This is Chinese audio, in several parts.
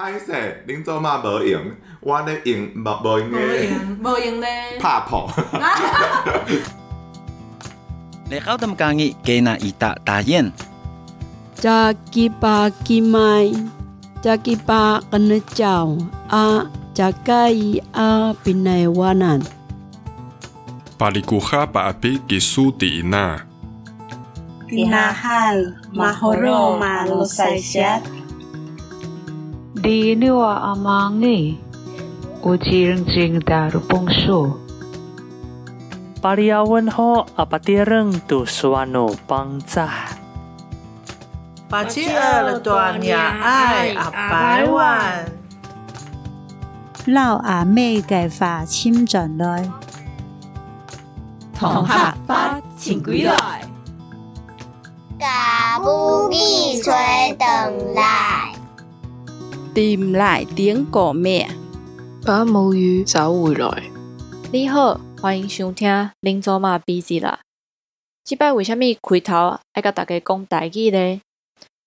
歹势，恁做嘛无用，我咧用无无用嘅，无用咧，拍破。你好，他们讲嘅给那一大大雁。扎吉巴吉麦，扎吉巴跟那叫啊，扎盖伊啊，边来瓦难。巴里古哈巴比吉一六阿二尼宁无极人君大树里奥问阿爸爹都说啊鲁班在八七爱阿爸弯老阿妹嘅发亲转来头发发请归来嘎嘣咪锤等来 Tìm lại tiếng của mẹ，把母语找回来。你好，欢迎收听恁祖玛笔记啦。即摆为虾米开头爱甲大家讲台语呢？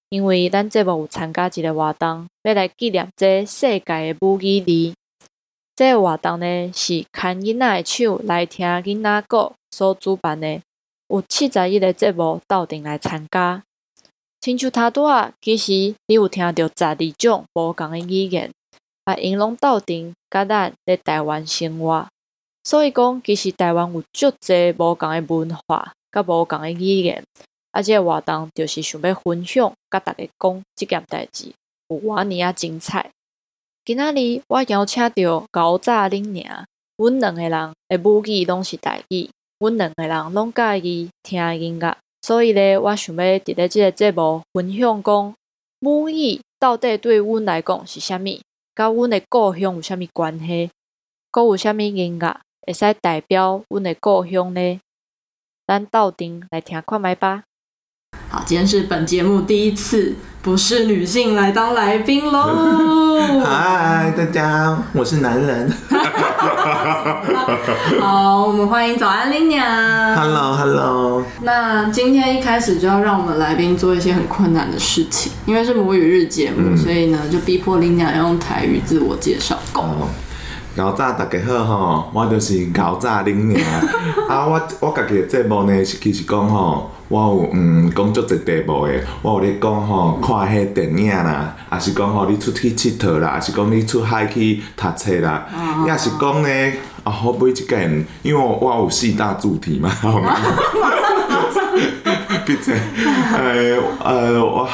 因为咱节目有参加一个活动，要来纪念这世界的母语日。这个活动呢是牵囡仔的手来听囡仔歌所主办的，有七十一个节目斗阵来参加。亲像他拄仔，其实你有听到十二种无共的语言，啊，因拢斗阵甲咱咧台湾生活，所以讲其实台湾有足侪无共的文化，甲无共的语言，啊，这个活动就是想要分享，甲大家讲这件代志有偌尔啊精彩。今仔日我邀请到高炸恁娘，阮两个人的母语拢是台语，阮两个人拢佮意听音乐。所以咧，我想要伫咧即个节目分享讲母语到底对阮来讲是虾米，甲阮的故乡有虾米关系，阁有虾米音乐会使代表阮的故乡咧？咱斗阵来听看卖吧。好，今天是本节目第一次不是女性来当来宾喽。嗨，大家，我是男人。好，我们欢迎早安林娘。Hello，Hello。那今天一开始就要让我们来宾做一些很困难的事情，因为是母语日节目，嗯、所以呢就逼迫林娘要用台语自我介绍。哦，高炸大家好吼，我就是高炸拎娘。啊，我我家己的节目呢是其实讲吼。我有嗯讲足侪题目的，我有咧讲吼，看迄电影啦，啊是讲吼你出去佚佗啦，啊是讲你出海去读册啦，抑、哦、是讲呢，啊好每一间，因为我，我有四大主题嘛，好吗？别这，呃呃我，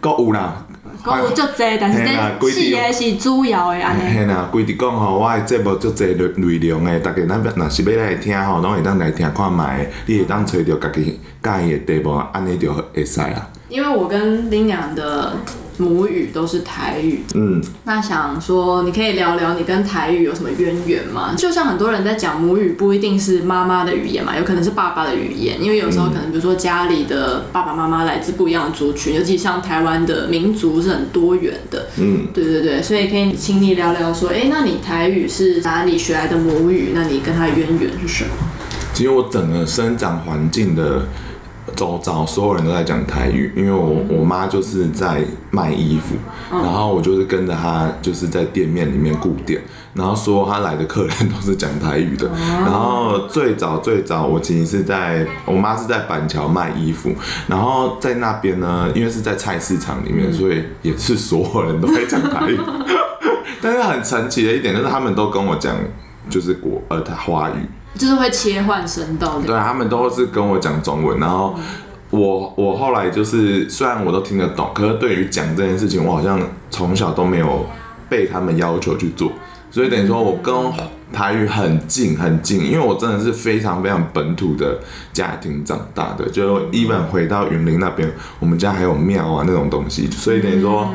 阁有啦。讲有足济，但是这四个是主要的安尼。嘿啦，规直讲吼，我的节目足侪内内容诶，逐个咱若是要来听吼，拢会当来听看觅，你会当找着家己喜欢的题目，安尼就会使啊。因为我跟林娘的。母语都是台语，嗯，那想说你可以聊聊你跟台语有什么渊源吗？就像很多人在讲母语不一定是妈妈的语言嘛，有可能是爸爸的语言，因为有时候可能比如说家里的爸爸妈妈来自不一样的族群，尤其像台湾的民族是很多元的，嗯，对对对，所以可以请你聊聊说，哎、欸，那你台语是哪里学来的母语？那你跟它的渊源是什么？其实我整个生长环境的。周遭所有人都在讲台语，因为我我妈就是在卖衣服，然后我就是跟着她，就是在店面里面顾店，然后说她来的客人都是讲台语的。然后最早最早，我其实是在我妈是在板桥卖衣服，然后在那边呢，因为是在菜市场里面，所以也是所有人都在讲台语。但是很神奇的一点就是，他们都跟我讲就是国呃华语。就是会切换声道，对，他们都是跟我讲中文，然后我我后来就是虽然我都听得懂，可是对于讲这件事情，我好像从小都没有被他们要求去做，所以等于说我跟台语很近很近，因为我真的是非常非常本土的家庭长大的，就 even 回到云林那边，我们家还有庙啊那种东西，所以等于说。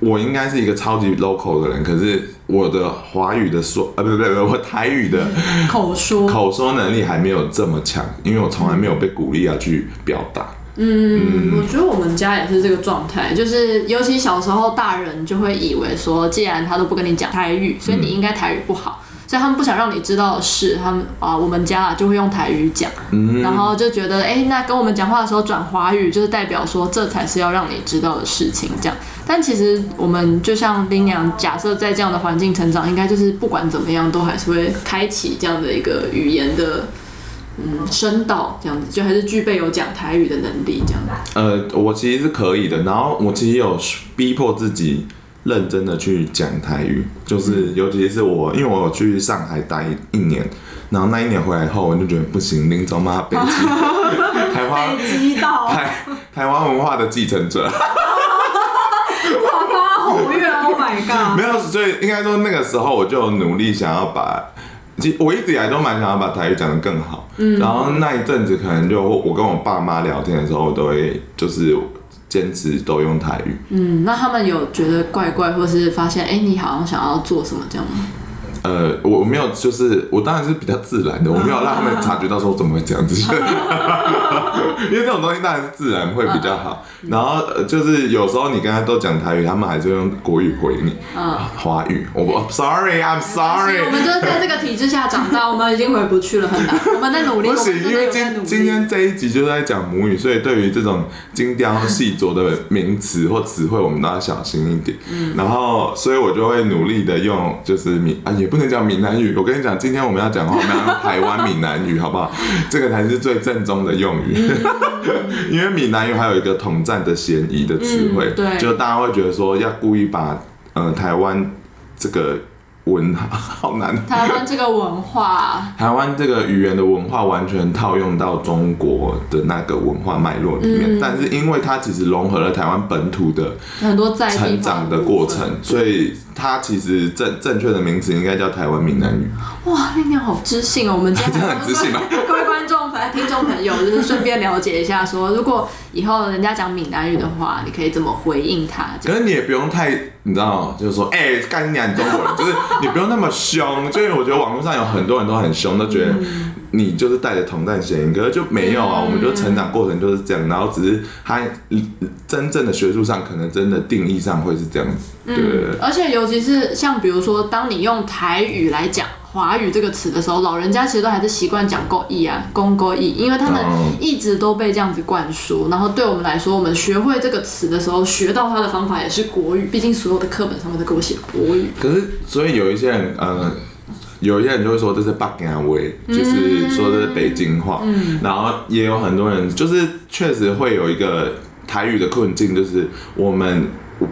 我应该是一个超级 local 的人，可是我的华语的说，呃，不不不对，我台语的 口说口说能力还没有这么强，因为我从来没有被鼓励要去表达。嗯，嗯，我觉得我们家也是这个状态，就是尤其小时候，大人就会以为说，既然他都不跟你讲台语，所以你应该台语不好。嗯所以他们不想让你知道的事，他们啊，我们家啊就会用台语讲，嗯、然后就觉得，哎、欸，那跟我们讲话的时候转华语，就是代表说这才是要让你知道的事情，这样。但其实我们就像林娘，假设在这样的环境成长，应该就是不管怎么样，都还是会开启这样的一个语言的嗯声道，这样子就还是具备有讲台语的能力这样子。呃，我其实是可以的，然后我其实有逼迫自己认真的去讲台语，就是尤其是我，因为我有去上海待一年，然后那一年回来后，我就觉得不行，林总妈北京台湾台台湾文化的继承者。，Oh my god！没有，所以应该说那个时候我就努力想要把，其实我一直以来都蛮想要把台语讲得更好。嗯，然后那一阵子可能就我跟我爸妈聊天的时候，我都会就是坚持都用台语。嗯，那他们有觉得怪怪，或是发现哎、欸，你好像想要做什么这样吗？呃，我我没有，就是我当然是比较自然的，我没有让他们察觉到说我怎么会这样子，因为这种东西当然是自然会比较好。然后就是有时候你跟他都讲台语，他们还是用国语回你，华语。我不，Sorry，I'm sorry。我们就是在这个体制下长大，我们已经回不去了，很难。我们在努力。不行，因为今今天这一集就是在讲母语，所以对于这种精雕细琢的名词或词汇，我们都要小心一点。然后，所以我就会努力的用，就是你啊也。不能讲闽南语，我跟你讲，今天我们要讲的话，我们要用台湾闽南语，好不好？这个才是最正宗的用语，因为闽南语还有一个统战的嫌疑的词汇，对，就大家会觉得说要故意把呃台湾这个。文 好难。台湾这个文化，台湾这个语言的文化完全套用到中国的那个文化脉络里面，嗯、但是因为它其实融合了台湾本土的很多在成长的过程，所以它其实正正确的名字应该叫台湾闽南语。哇，那你好知性哦！我们今天 真的很知性吗？听众朋友，就是顺便了解一下说，说如果以后人家讲闽南语的话，你可以怎么回应他？可是你也不用太。你知道，就是说，哎、欸，干你娘，中国人，就是你不用那么凶，就因为我觉得网络上有很多人都很凶，都觉得你就是带着统战嫌疑，可是就没有啊，我们就成长过程就是这样，然后只是他真正的学术上可能真的定义上会是这样子，对，嗯，而且尤其是像比如说，当你用台语来讲。华语这个词的时候，老人家其实都还是习惯讲国语啊，公国语，因为他们一直都被这样子灌输。然后对我们来说，我们学会这个词的时候，学到它的方法也是国语。毕竟所有的课本上面都给我写国语。可是，所以有一些人，呃，有一些人就会说这是北京话，就是说这是北京话。嗯。然后也有很多人，就是确实会有一个台语的困境，就是我们。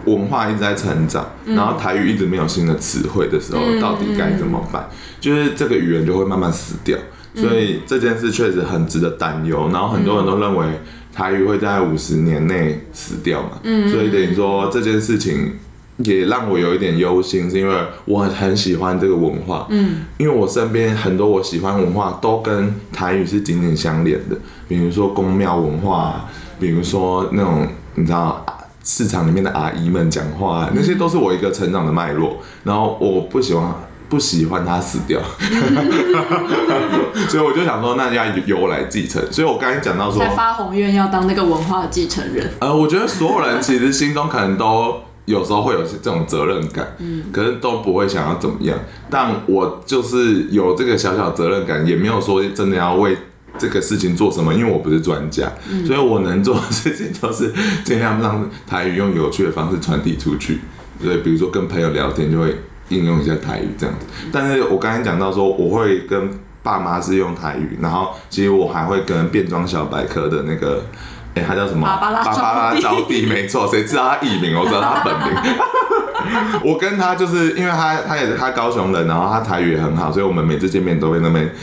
文化一直在成长，然后台语一直没有新的词汇的时候，到底该怎么办？就是这个语言就会慢慢死掉，所以这件事确实很值得担忧。然后很多人都认为台语会在五十年内死掉嘛，所以等于说这件事情也让我有一点忧心，是因为我很喜欢这个文化，嗯因为我身边很多我喜欢文化都跟台语是紧紧相连的，比如说宫庙文化，比如说那种你知道。市场里面的阿姨们讲话，那些都是我一个成长的脉络。然后我不喜欢不喜欢他死掉，所以我就想说，那要由我来继承。所以我刚才讲到说，才发宏愿要当那个文化的继承人。呃，我觉得所有人其实心中可能都有时候会有这种责任感，嗯，可是都不会想要怎么样。但我就是有这个小小责任感，也没有说真的要为。这个事情做什么？因为我不是专家，嗯、所以我能做的事情就是尽量让台语用有趣的方式传递出去。对，比如说跟朋友聊天就会应用一下台语这样子。但是我刚才讲到说，我会跟爸妈是用台语，然后其实我还会跟变装小百科的那个，哎，他叫什么？芭芭拉招弟，招弟没错。谁知道他艺名？我知道他本名。我跟他就是因为他他也是他高雄人，然后他台语也很好，所以我们每次见面都会那边。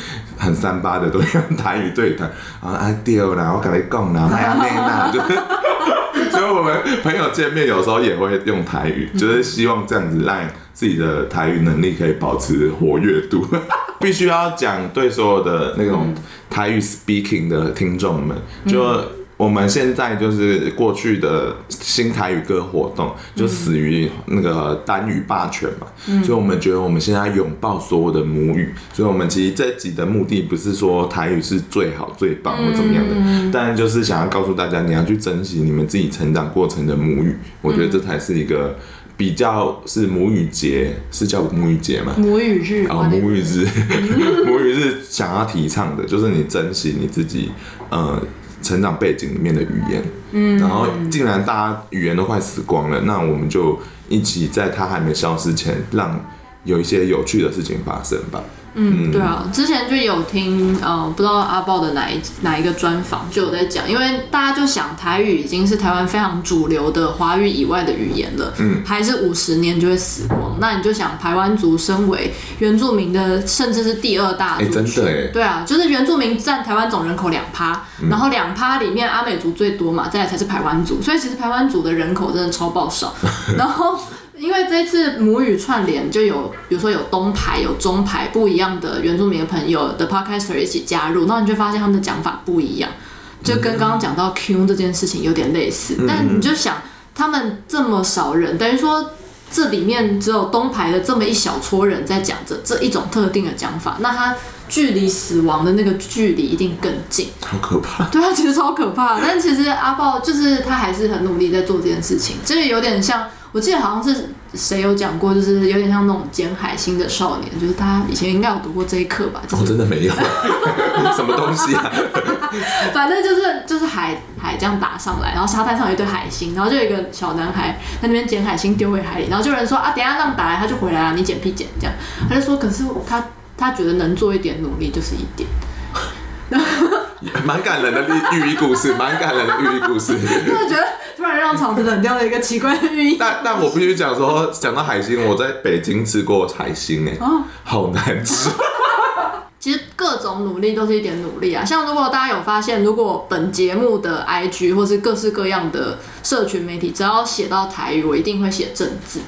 很三八的都用台语对谈，啊啊对啦，我跟你讲啦，麦阿妹呐，就是，所以我们朋友见面有时候也会用台语，就是希望这样子让自己的台语能力可以保持活跃度。必须要讲对所有的那种台语 speaking 的听众们，就。我们现在就是过去的新台语歌活动，就死于那个单语霸权嘛，嗯、所以我们觉得我们现在拥抱所有的母语，所以我们其实这集的目的不是说台语是最好最棒或怎么样的，嗯、但就是想要告诉大家，你要去珍惜你们自己成长过程的母语，我觉得这才是一个比较是母语节，是叫母语节嘛？母语日哦，母语日，母语日想要提倡的就是你珍惜你自己，呃。成长背景里面的语言，嗯，然后竟然大家语言都快死光了，那我们就一起在它还没消失前，让有一些有趣的事情发生吧。嗯，对啊，之前就有听，呃，不知道阿豹的哪一哪一个专访就有在讲，因为大家就想台语已经是台湾非常主流的华语以外的语言了，嗯，还是五十年就会死光，那你就想台湾族身为原住民的，甚至是第二大族群，欸、真的哎，对啊，就是原住民占台湾总人口两趴，然后两趴里面阿美族最多嘛，再来才是台湾族，所以其实台湾族的人口真的超爆少，然后。因为这次母语串联，就有比如说有东排、有中排不一样的原住民的朋友的 podcaster 一起加入，然后你就发现他们的讲法不一样，就跟刚刚讲到 Q 这件事情有点类似。但你就想，他们这么少人，等于说这里面只有东排的这么一小撮人在讲着这一种特定的讲法，那他距离死亡的那个距离一定更近，好可怕。对啊，其实超可怕。但其实阿豹就是他还是很努力在做这件事情，这个有点像。我记得好像是谁有讲过，就是有点像那种捡海星的少年，就是他以前应该有读过这一课吧？我、就是哦、真的没有，什么东西啊？反正就是就是海海这样打上来，然后沙滩上有一堆海星，然后就有一个小男孩在那边捡海星丢回海里，然后就有人说啊，等一下浪打来他就回来了，你捡屁捡这样，他就说，可是他他觉得能做一点努力就是一点。蛮感人的寓寓意故事，蛮感人的寓意故事。真的觉得突然让场子冷掉了一个奇怪的寓意。但但我必须讲说，讲到海星，我在北京吃过海星，哎，好难吃。其实各种努力都是一点努力啊。像如果大家有发现，如果本节目的 IG 或是各式各样的社群媒体，只要写到台语，我一定会写正字。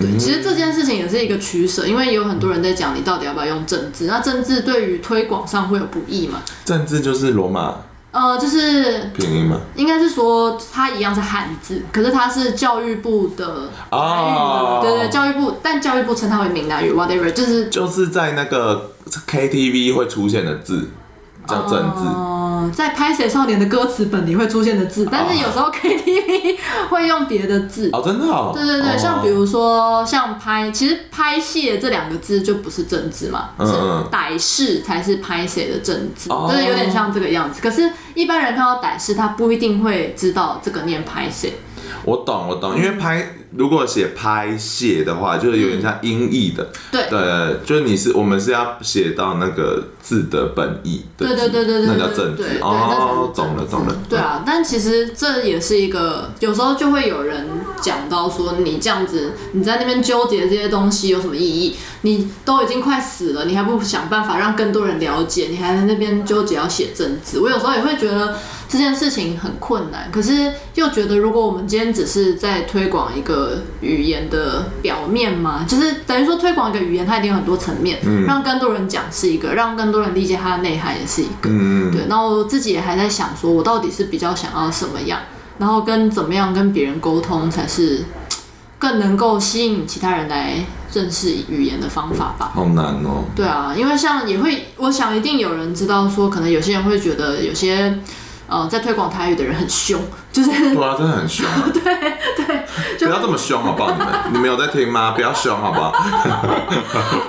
对，其实这件事情也是一个取舍，因为有很多人在讲你到底要不要用政治，那政治对于推广上会有不易嘛？政治就是罗马，呃，就是拼音嘛？应该是说它一样是汉字，可是它是教育部的台语的，对对，教育部，但教育部称它为闽南语，whatever，就是就是在那个 KTV 会出现的字。叫政治，哦，在拍谢少年的歌词本里会出现的字，但是有时候 KTV 会用别的字。哦，真的哦，对对对，像比如说像拍，其实拍戏这两个字就不是正字嘛，是歹势才是拍谢的正字，就是有点像这个样子。可是，一般人看到歹势，他不一定会知道这个念拍谢。我懂，我懂，因为拍如果写拍谢的话，就是有点像音译的，对，对，就是你是我们是要写到那个字的本意，对对对对对，那叫正字哦，懂了懂了，对啊，但其实这也是一个，有时候就会有人讲到说，你这样子你在那边纠结这些东西有什么意义？你都已经快死了，你还不想办法让更多人了解，你还在那边纠结要写正字？我有时候也会觉得。这件事情很困难，可是又觉得，如果我们今天只是在推广一个语言的表面嘛，就是等于说推广一个语言，它一定有很多层面，嗯、让更多人讲是一个，让更多人理解它的内涵也是一个。嗯、对，然后我自己也还在想，说我到底是比较想要什么样，然后跟怎么样跟别人沟通才是更能够吸引其他人来认识语言的方法吧。好难哦。对啊，因为像也会，我想一定有人知道说，可能有些人会觉得有些。呃，在推广台语的人很凶，就是对啊，真的很凶。对对，不要这么凶好不好？你们 你们有在听吗？不要凶好不好？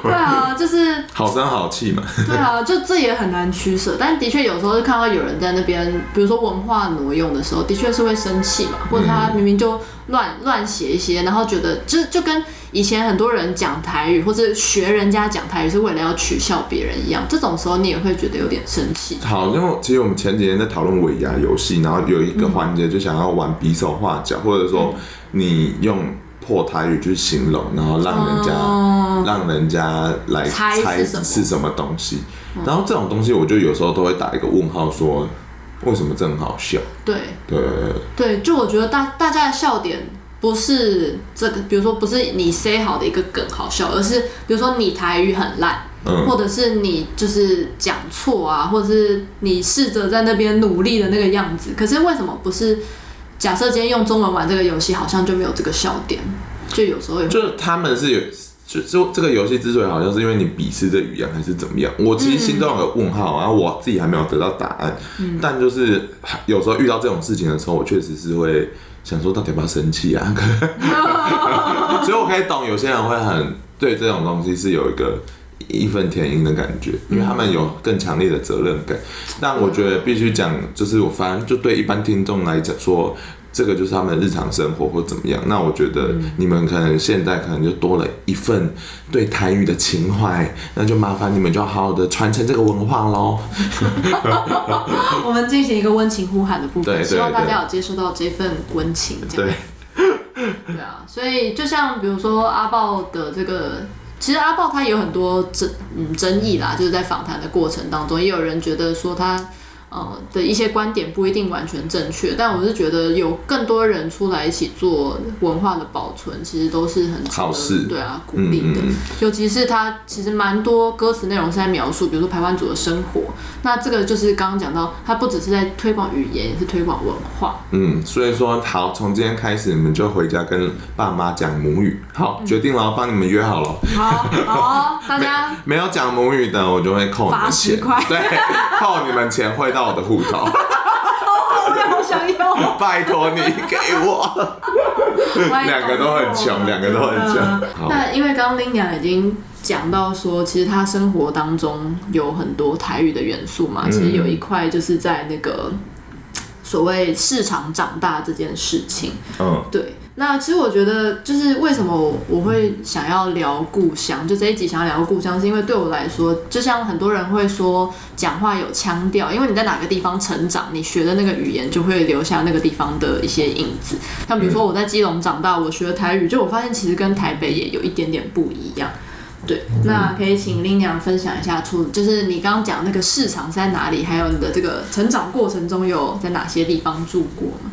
对啊，就是 好声好气嘛。对啊，就这也很难取舍，但的确有时候就看到有人在那边，比如说文化挪用的时候，的确是会生气嘛，或者他明明就乱乱写一些，然后觉得就就跟。以前很多人讲台语，或者学人家讲台语，是为了要取笑别人一样。这种时候，你也会觉得有点生气。好，因为其实我们前几天在讨论尾牙游戏，然后有一个环节就想要玩比手画脚，或者说你用破台语去形容，然后让人家、哦、让人家来猜是什么东西。然后这种东西，我就有时候都会打一个问号，说为什么这很好笑？对对对，就我觉得大大家的笑点。不是这个，比如说不是你 say 好的一个梗好笑，而是比如说你台语很烂，嗯，或者是你就是讲错啊，或者是你试着在那边努力的那个样子。可是为什么不是？假设今天用中文玩这个游戏，好像就没有这个笑点。就有时候有就是他们是有，就就这个游戏之所以好像是因为你鄙视这语言还是怎么样？我其实心中有个问号，然后我自己还没有得到答案。嗯，但就是有时候遇到这种事情的时候，我确实是会。想说到底要不要生气啊？所以我可以懂有些人会很对这种东西是有一个义愤填膺的感觉，因为他们有更强烈的责任感。但我觉得必须讲，就是我反正就对一般听众来讲说。这个就是他们日常生活或怎么样，那我觉得你们可能现在可能就多了一份对台语的情怀，那就麻烦你们就好好的传承这个文化喽。我们进行一个温情呼喊的部分，希望大家有接受到这份温情。对，对啊，所以就像比如说阿豹的这个，其实阿豹他有很多争嗯争议啦，就是在访谈的过程当中，也有人觉得说他。呃的一些观点不一定完全正确，但我是觉得有更多人出来一起做文化的保存，其实都是很好事，对啊，鼓励的。嗯嗯、尤其是他其实蛮多歌词内容是在描述，比如说排湾族的生活。那这个就是刚刚讲到，他不只是在推广语言，也是推广文化。嗯，所以说好，从今天开始你们就回家跟爸妈讲母语。好，决定了，帮你们约好了。好，好，大家 没，没有讲母语的，我就会扣你们钱。对，扣你们钱会到。我的户头，我好想要，拜托你给我。两个都很穷，两个都很穷。那因为刚刚拎娘已经讲到说，其实他生活当中有很多台语的元素嘛，其实有一块就是在那个所谓市场长大这件事情。嗯，对。那其实我觉得，就是为什么我我会想要聊故乡，就这一集想要聊故乡，是因为对我来说，就像很多人会说讲话有腔调，因为你在哪个地方成长，你学的那个语言就会留下那个地方的一些影子。像比如说我在基隆长大，我学的台语，就我发现其实跟台北也有一点点不一样。对，那可以请拎娘分享一下，出就是你刚刚讲那个市场是在哪里，还有你的这个成长过程中有在哪些地方住过吗？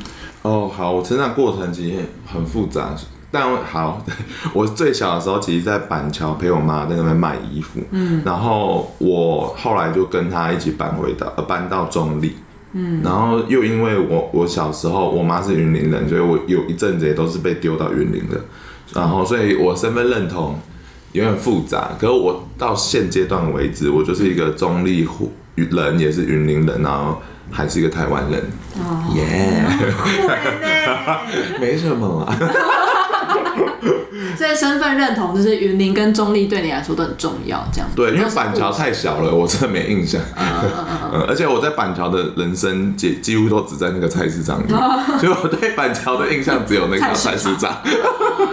哦，好，我成长过程其实很复杂，但好，我最小的时候，其实在板桥陪我妈在那边卖衣服，嗯，然后我后来就跟她一起搬回到搬到中立，嗯，然后又因为我我小时候我妈是云林人，所以我有一阵子也都是被丢到云林的，然后所以我身份认同有点复杂，可是我到现阶段为止，我就是一个中立人，也是云林人，然后。还是一个台湾人，耶，没什么啊。所以身份认同就是云林跟中立对你来说都很重要，这样子。对，因为板桥太小了，我真的没印象。嗯，而且我在板桥的人生几几乎都只在那个菜市场里，所以我对板桥的印象只有那个菜市场。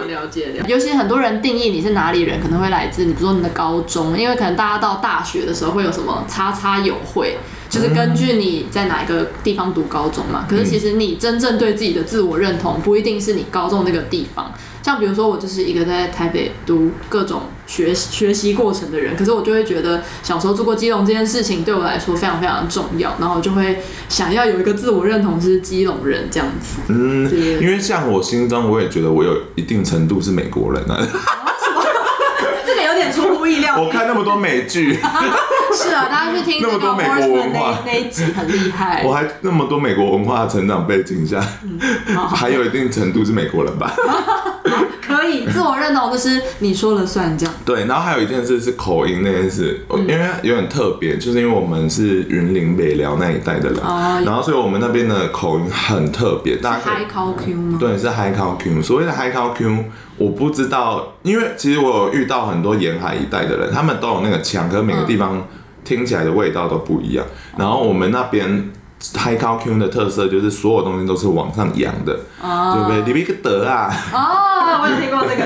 了解了解。尤其很多人定义你是哪里人，可能会来自你，比如说你的高中，因为可能大家到大学的时候会有什么叉叉友会。就是根据你在哪一个地方读高中嘛，可是其实你真正对自己的自我认同不一定是你高中那个地方。像比如说我就是一个在台北读各种学学习过程的人，可是我就会觉得小时候住过基隆这件事情对我来说非常非常的重要，然后就会想要有一个自我认同是基隆人这样子。嗯，因为像我心中我也觉得我有一定程度是美国人啊。我看那么多美剧。是啊，大家去听 那么多美国文化那一集很厉害。我还那么多美国文化成长背景下，嗯、还有一定程度是美国人吧？自我认同就是你说了算这样。对，然后还有一件事是口音那件事，嗯、因为有点特别，就是因为我们是云林北寮那一带的人，哦、然后所以我们那边的口音很特别。大家 High Call Q 吗？对，是 High Call Q。所谓的 High Call Q，我不知道，因为其实我有遇到很多沿海一带的人，他们都有那个腔，可是每个地方。嗯听起来的味道都不一样。然后我们那边 High Call Q 的特色就是所有东西都是往上扬的，对不对？你们一个德啊！哦，我有听过这个。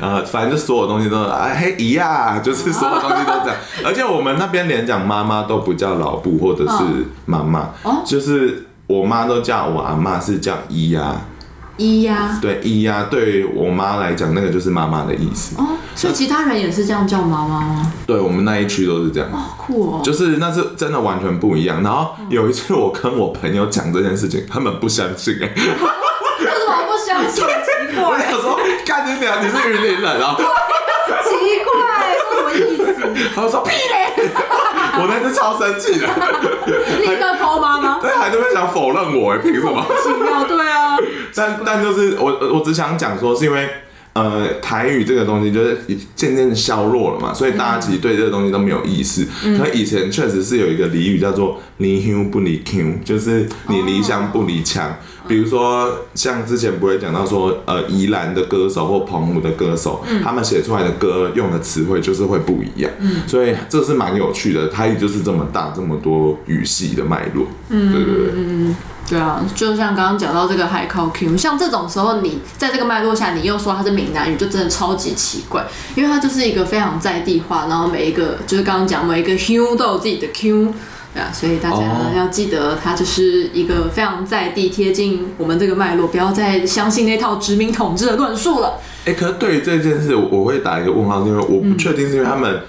呃，反正就所有东西都啊嘿姨啊，就是所有东西都这样。而且我们那边连讲妈妈都不叫老布或者是妈妈，就是我妈都叫我阿妈是叫姨呀。姨呀，对一呀，对我妈来讲，那个就是妈妈的意思。哦，所以其他人也是这样叫妈妈吗？对，我们那一区都是这样。哦，酷哦！就是那是真的完全不一样。然后有一次我跟我朋友讲这件事情，他们不相信哎。为什么不相信？奇怪。我想说，干你娘，你是云林人啊？奇怪，说什么意思？他说屁嘞！我那次超生气的，立刻 call 妈妈。对，还特别想否认我哎，凭什么？奇妙，对啊。但但就是我我只想讲说，是因为呃，台语这个东西就是渐渐消弱了嘛，所以大家其实对这个东西都没有意识。可、嗯、以前确实是有一个俚语叫做“离乡不离腔”，就是你离乡不离腔。哦、比如说，像之前不会讲到说，呃，宜兰的歌手或澎湖的歌手，嗯、他们写出来的歌用的词汇就是会不一样。嗯，所以这是蛮有趣的。台语就是这么大，这么多语系的脉络。嗯，对对对。嗯对啊，就像刚刚讲到这个海口 Q，像这种时候，你在这个脉络下，你又说它是闽南语，就真的超级奇怪，因为它就是一个非常在地化，然后每一个就是刚刚讲每一个 Q 都有自己的 Q，对啊，所以大家要记得，它就是一个非常在地贴近我们这个脉络，不要再相信那套殖民统治的论述了。哎，可是对于这件事，我会打一个问号，是因为我不确定是因为他们。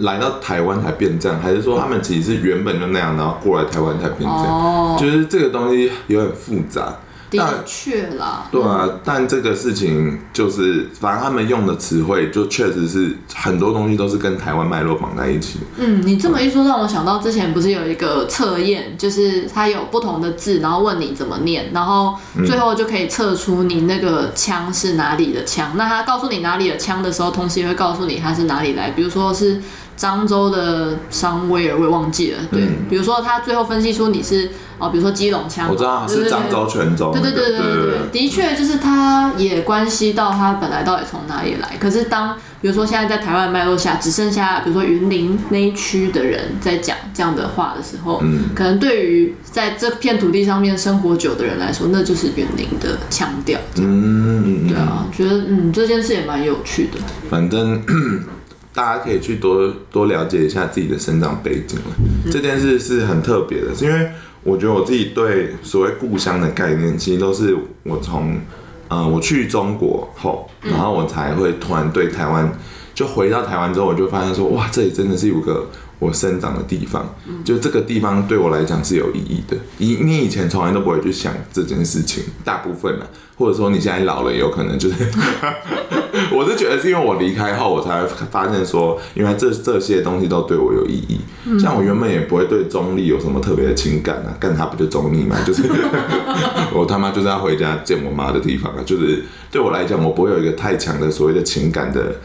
来到台湾才变这样，还是说他们其实是原本就那样，然后过来台湾才变这样？哦，就是这个东西有点复杂。的确啦。对啊，嗯、但这个事情就是，反正他们用的词汇就确实是很多东西都是跟台湾脉络绑在一起。嗯，你这么一说，让我想到之前不是有一个测验，就是它有不同的字，然后问你怎么念，然后最后就可以测出你那个腔是哪里的腔。嗯、那他告诉你哪里的腔的时候，同时也会告诉你它是哪里来，比如说是。漳州的商威尔，我也忘记了。对，嗯、比如说他最后分析出你是哦，比如说基隆腔，我知道是漳州、泉州。对对对对对对，的确就是他也关系到他本来到底从哪里来。可是当比如说现在在台湾脉络下，只剩下比如说云林那一区的人在讲这样的话的时候，嗯，可能对于在这片土地上面生活久的人来说，那就是云林的腔调。嗯，对啊，觉得嗯这件事也蛮有趣的。反正。大家可以去多多了解一下自己的生长背景了。嗯、这件事是很特别的，是因为我觉得我自己对所谓故乡的概念，其实都是我从嗯、呃、我去中国后，然后我才会突然对台湾，就回到台湾之后，我就发现说，哇，这里真的是有个我生长的地方，就这个地方对我来讲是有意义的。你你以前从来都不会去想这件事情，大部分呢，或者说你现在老了，有可能就是。我是觉得是因为我离开后，我才发现说，原来这这些东西都对我有意义。像我原本也不会对中立有什么特别的情感啊，干他不就中立嘛？就是 我他妈就是要回家见我妈的地方啊。就是对我来讲，我不会有一个太强的所谓的情感的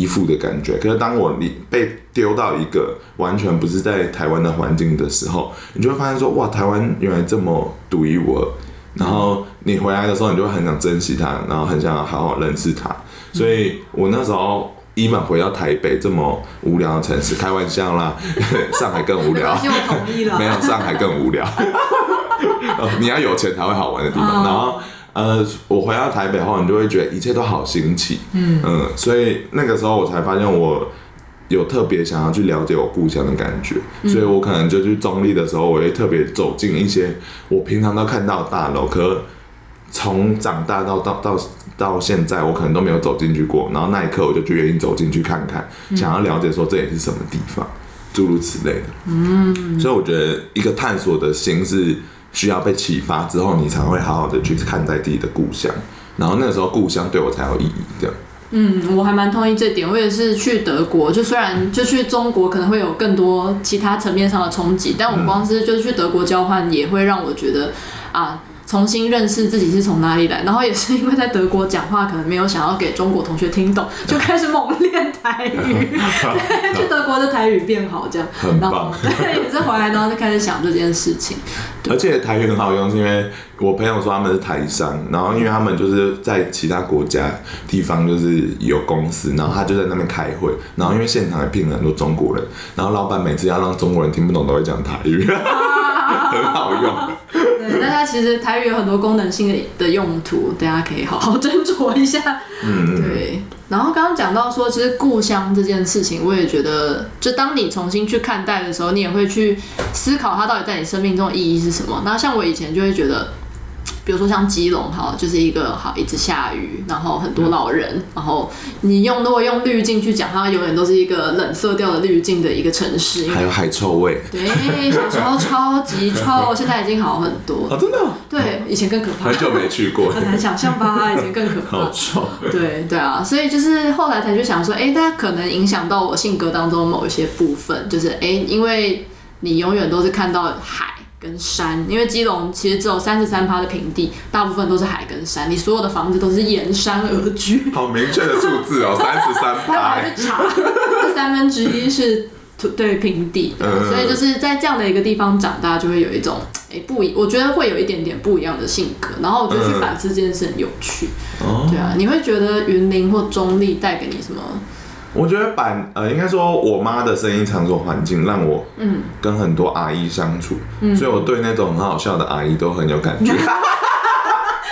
依附的感觉。可是当我你被丢到一个完全不是在台湾的环境的时候，你就会发现说，哇，台湾原来这么独一无二。然后你回来的时候，你就会很想珍惜它，然后很想要好好认识它。所以我那时候一满回到台北这么无聊的城市，开玩笑啦，上海更无聊。没有，上海更无聊。你要有钱才会好玩的地方。然后呃，我回到台北后，你就会觉得一切都好新奇。嗯嗯，所以那个时候我才发现我有特别想要去了解我故乡的感觉。所以我可能就去中立的时候，我会特别走进一些我平常都看到的大楼，可从长大到到到。到现在我可能都没有走进去过，然后那一刻我就决定走进去看看，嗯、想要了解说这里是什么地方，诸如此类的。嗯，所以我觉得一个探索的心是需要被启发之后，你才会好好的去看待自己的故乡，然后那个时候故乡对我才有意义。这样。嗯，我还蛮同意这点。我也是去德国，就虽然就去中国可能会有更多其他层面上的冲击，但我光是就去德国交换也会让我觉得啊。重新认识自己是从哪里来，然后也是因为在德国讲话，可能没有想要给中国同学听懂，就开始猛练台语，去德国的台语变好，这样，很棒。对，也是回来然后就开始想这件事情。而且台语很好用，是因为我朋友说他们是台商，然后因为他们就是在其他国家地方就是有公司，然后他就在那边开会，然后因为现场也聘了很多中国人，然后老板每次要让中国人听不懂都会讲台语，很好用。对，但它其实台语有很多功能性的的用途，大家可以好好斟酌一下。嗯，对。然后刚刚讲到说，其实故乡这件事情，我也觉得，就当你重新去看待的时候，你也会去思考它到底在你生命中的意义是什么。那像我以前就会觉得。比如说像基隆哈，就是一个好一直下雨，然后很多老人，然后你用如果用滤镜去讲，它永远都是一个冷色调的滤镜的一个城市，还有海臭味。对，小时候超级臭，现在已经好很多。啊，真的？对，以前更可怕。很久没去过，很难想象吧？以前更可怕。好臭。对对啊，所以就是后来才去想说，哎，它可能影响到我性格当中某一些部分，就是哎，因为你永远都是看到海。跟山，因为基隆其实只有三十三趴的平地，大部分都是海跟山，你所有的房子都是沿山而居。好明确的数字哦，三十三 趴。还去查，这三分之一是土对平地，嗯，所以就是在这样的一个地方长大，就会有一种哎、欸、不一，我觉得会有一点点不一样的性格，然后我就去反思这件事很有趣。嗯、对啊，你会觉得云林或中立带给你什么？我觉得板呃，应该说我妈的生意场所环境让我嗯跟很多阿姨相处，嗯，所以我对那种很好笑的阿姨都很有感觉。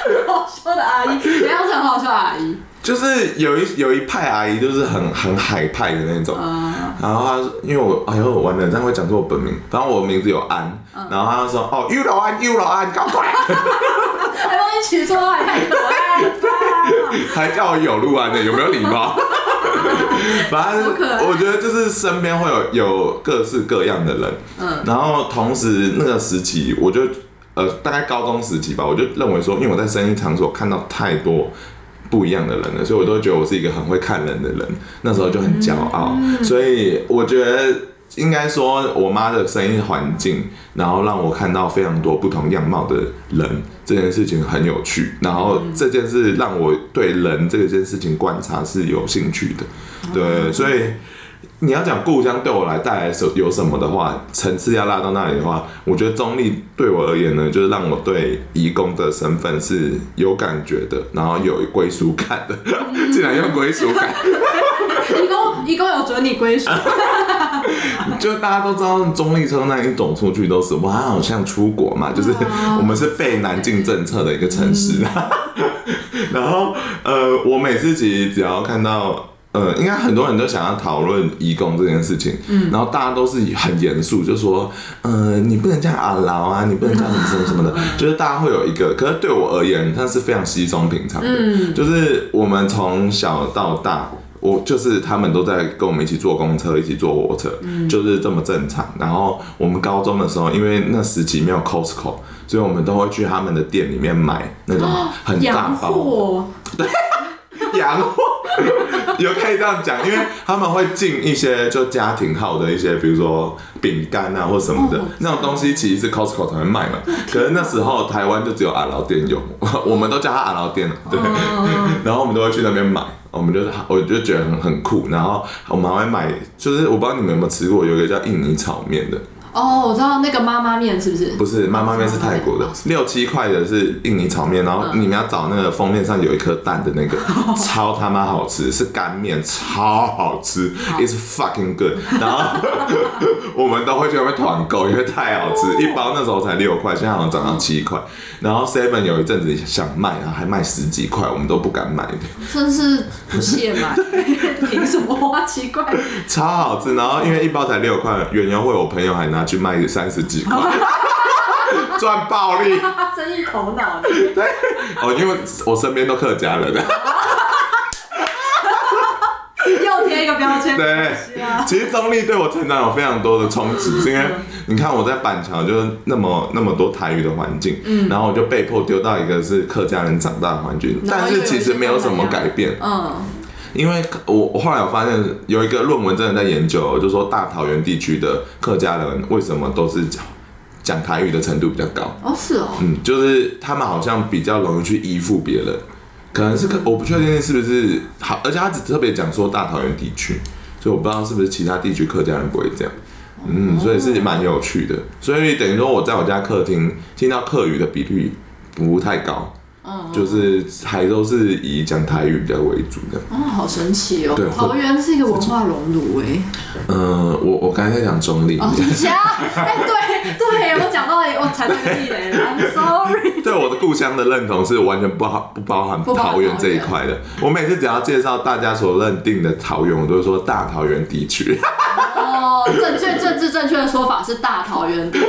很好笑的阿姨，怎样是很好笑的阿姨？就是有一有一派阿姨，就是很很海派的那种。嗯、然后她因为我哎呦我完了，这样会讲出我本名，反正我名字有安，嗯、然后她就说哦，又老安又老安，搞怪，还帮你取错，还太可爱了，还叫我有路安的，有没有礼貌？反正我觉得就是身边会有有各式各样的人，嗯，然后同时那个时期，我就呃大概高中时期吧，我就认为说，因为我在生意场所看到太多不一样的人了，所以我都觉得我是一个很会看人的人，那时候就很骄傲，所以我觉得。应该说，我妈的生意环境，然后让我看到非常多不同样貌的人，这件事情很有趣。然后这件事让我对人这件事情观察是有兴趣的。对，所以你要讲故乡对我来带来什有什么的话，层次要拉到那里的话，我觉得中立对我而言呢，就是让我对移工的身份是有感觉的，然后有归属感的。竟然用归属感。移工，移工有准你归属。就大家都知道，中立车那一走出去都是哇，好像出国嘛，就是我们是被南进政策的一个城市。然后呃，我每次其实只要看到呃，应该很多人都想要讨论移工这件事情，嗯，然后大家都是很严肃，就说呃，你不能这样阿劳啊，你不能这样什么什么的，就是大家会有一个，可是对我而言，它是非常稀松平常的，嗯，就是我们从小到大。我就是他们都在跟我们一起坐公车，一起坐火车，嗯、就是这么正常。然后我们高中的时候，因为那时期没有 Costco，所以我们都会去他们的店里面买那种很大包。货对，洋货 有可以这样讲，因为他们会进一些就家庭号的一些，比如说饼干啊或什么的、哦、那种东西，其实是 Costco 才会卖嘛。可是那时候台湾就只有阿劳店有，我们都叫他阿劳店，对。哦、然后我们都会去那边买。我们就是我就觉得很很酷，然后我们还会买，就是我不知道你们有没有吃过，有一个叫印尼炒面的。哦，我知道那个妈妈面是不是？不是，妈妈面是泰国的，六七块的是印尼炒面，然后你们要找那个封面上有一颗蛋的那个，超他妈好吃，是干面，超好吃，It's fucking good。然后 我们都会去外面团购，因为太好吃，一包那时候才六块，现在好像涨到七块。然后 Seven 有一阵子想卖然后，还卖十几块，我们都不敢买的。真是不屑买，凭什么花七块？超好吃，然后因为一包才六块，远游会我朋友还拿。去卖三十几块，赚暴利，生意头脑。对，哦，因为我身边都客家人，又贴一个标签。对，其实中立对我成长有非常多的冲击，是因为你看我在板桥就是那么那么多台语的环境，嗯，然后我就被迫丢到一个是客家人长大的环境，但是其实没有什么改变，嗯。因为我我后来我发现有一个论文真的在研究，就是说大桃园地区的客家人为什么都是讲讲台语的程度比较高？哦，是哦，嗯，就是他们好像比较容易去依附别人，可能是可我不确定是不是好，而且他只特别讲说大桃园地区，所以我不知道是不是其他地区客家人不会这样，嗯，所以是蛮有趣的，所以等于说我在我家客厅听到客语的比率不太高。嗯，就是还都是以讲台语比较为主的。哦，好神奇哦！对，桃园是一个文化熔炉哎。嗯，我我刚才在讲中立。哦，家哎，对对，我讲到了，我踩到地雷了，I'm sorry。对我的故乡的认同是完全不包不包含桃园这一块的。我每次只要介绍大家所认定的桃园，我都会说大桃园地区。哦，正确政治正确的说法是大桃园地区。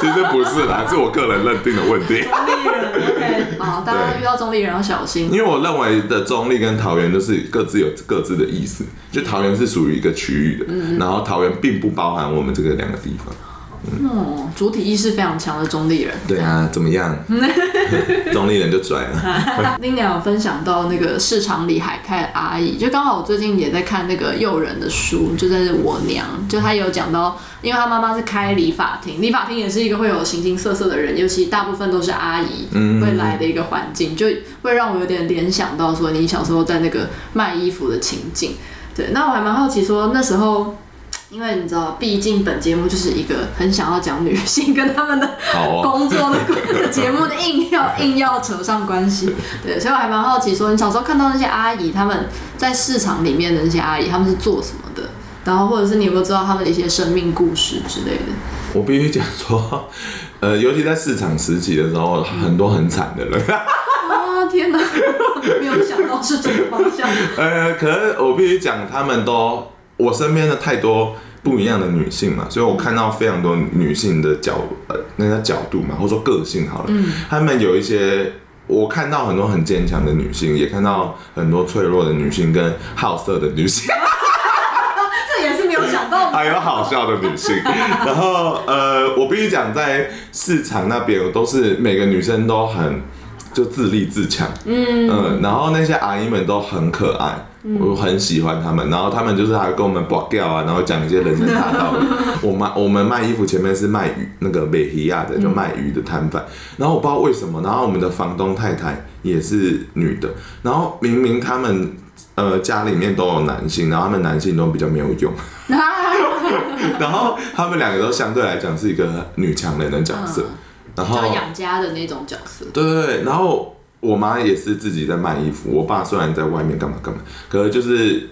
其实不是啦，是我个人认定的问题。中立人，OK，好，大家遇到中立人要小心。因为我认为的中立跟桃园都是各自有各自的意思，就桃园是属于一个区域的，嗯、然后桃园并不包含我们这个两个地方。嗯、哦，主体意识非常强的中立人。对啊，怎么样？中立人就拽了。拎娘有分享到那个市场里海开的阿姨，就刚好我最近也在看那个诱人的书，就在我娘，就她有讲到，因为她妈妈是开理发厅，理发厅也是一个会有形形色色的人，尤其大部分都是阿姨会来的一个环境，就会让我有点联想到说你小时候在那个卖衣服的情景。对，那我还蛮好奇说那时候。因为你知道，毕竟本节目就是一个很想要讲女性跟他们的工作的节目的硬要硬要扯上关系，对，所以我还蛮好奇说，你小时候看到那些阿姨，他们在市场里面的那些阿姨，他们是做什么的？然后或者是你有没有知道他们的一些生命故事之类的？我必须讲说，呃，尤其在市场时期的时候，很多很惨的人。啊天哪，没有想到是这个方向。呃，可是我必须讲，他们都。我身边的太多不一样的女性嘛，所以我看到非常多女性的角呃那个角度嘛，或者说个性好了，嗯，他们有一些我看到很多很坚强的女性，也看到很多脆弱的女性跟好色的女性，这也是没有想到，还有好笑的女性，然后呃，我必须讲在市场那边都是每个女生都很就自立自强，嗯。嗯，然后那些阿姨们都很可爱。我很喜欢他们，然后他们就是还跟我们拔掉啊，然后讲一些人生大道理。我卖我们卖衣服前面是卖鱼，那个美提亚的就卖鱼的摊贩。然后我不知道为什么，然后我们的房东太太也是女的，然后明明他们呃家里面都有男性，然后他们男性都比较没有用，然后他们两个都相对来讲是一个女强人的角色，然后养家的那种角色。对对对，然后。我妈也是自己在卖衣服，我爸虽然在外面干嘛干嘛，可是就是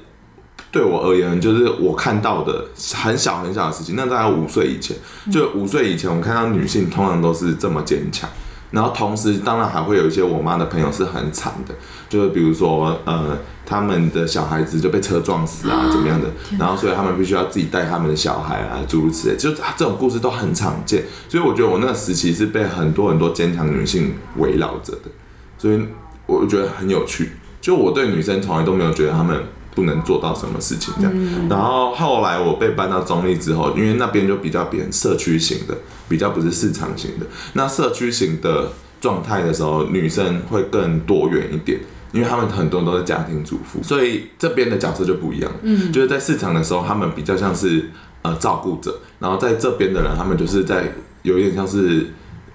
对我而言，就是我看到的很小很小的事情。那大概五岁以前，就五岁以前，我看到女性通常都是这么坚强，然后同时当然还会有一些我妈的朋友是很惨的，就是比如说呃，他们的小孩子就被车撞死啊，怎么样的，然后所以他们必须要自己带他们的小孩啊，诸如此类，就这种故事都很常见。所以我觉得我那个时期是被很多很多坚强女性围绕着的。所以我觉得很有趣，就我对女生从来都没有觉得她们不能做到什么事情这样。然后后来我被搬到中立之后，因为那边就比较偏社区型的，比较不是市场型的。那社区型的状态的时候，女生会更多元一点，因为他们很多都是家庭主妇，所以这边的角色就不一样。嗯，就是在市场的时候，他们比较像是呃照顾者，然后在这边的人，他们就是在有一点像是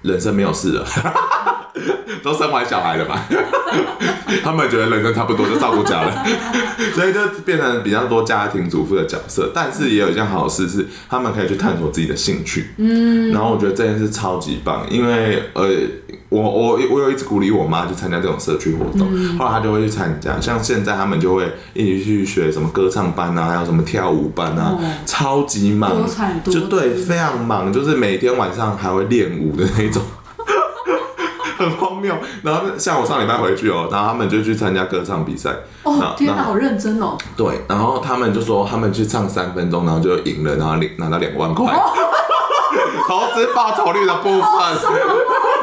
人生没有事了。都生完小孩了吧？他们觉得人生差不多就照顾家了，所以就变成比较多家庭主妇的角色。但是也有一件好事是，他们可以去探索自己的兴趣。嗯，然后我觉得这件事超级棒，因为呃，我我我有一直鼓励我妈去参加这种社区活动，后来她就会去参加。像现在他们就会一起去学什么歌唱班啊，还有什么跳舞班啊，超级忙，就对，非常忙，就是每天晚上还会练舞的那种。很荒谬，然后像我上礼拜回去哦，然后他们就去参加歌唱比赛。哦，天哪，好认真哦。对，然后他们就说他们去唱三分钟，然后就赢了，然后领拿到两万块。哦、投资报酬率的部分。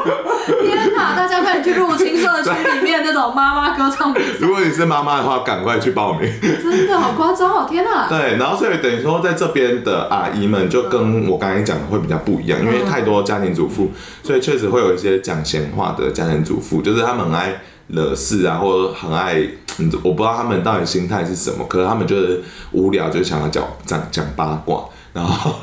天哪，大家快点去入青社区里面那种妈妈歌唱比赛。如果你是妈妈的话，赶快去报名。真的好夸张哦，天哪。对，然后所以等于说，在这边的阿姨们就跟我刚才讲的会比较不一样，因为太多家庭主妇，所以确实会有一些讲闲话的家庭主妇，就是他们很爱惹事啊，或者很爱，我不知道他们到底心态是什么，可是他们就是无聊就想要讲讲讲八卦，然后。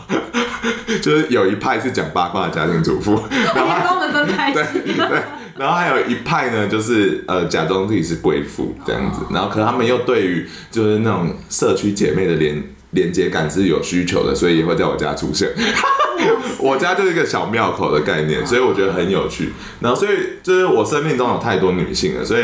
就是有一派是讲八卦的家庭主妇，然后跟我们分开。对对，然后还有一派呢，就是呃假装自己是贵妇这样子，然后可他们又对于就是那种社区姐妹的连连接感是有需求的，所以也会在我家出现。我家就是一个小庙口的概念，所以我觉得很有趣。然后所以就是我生命中有太多女性了，所以。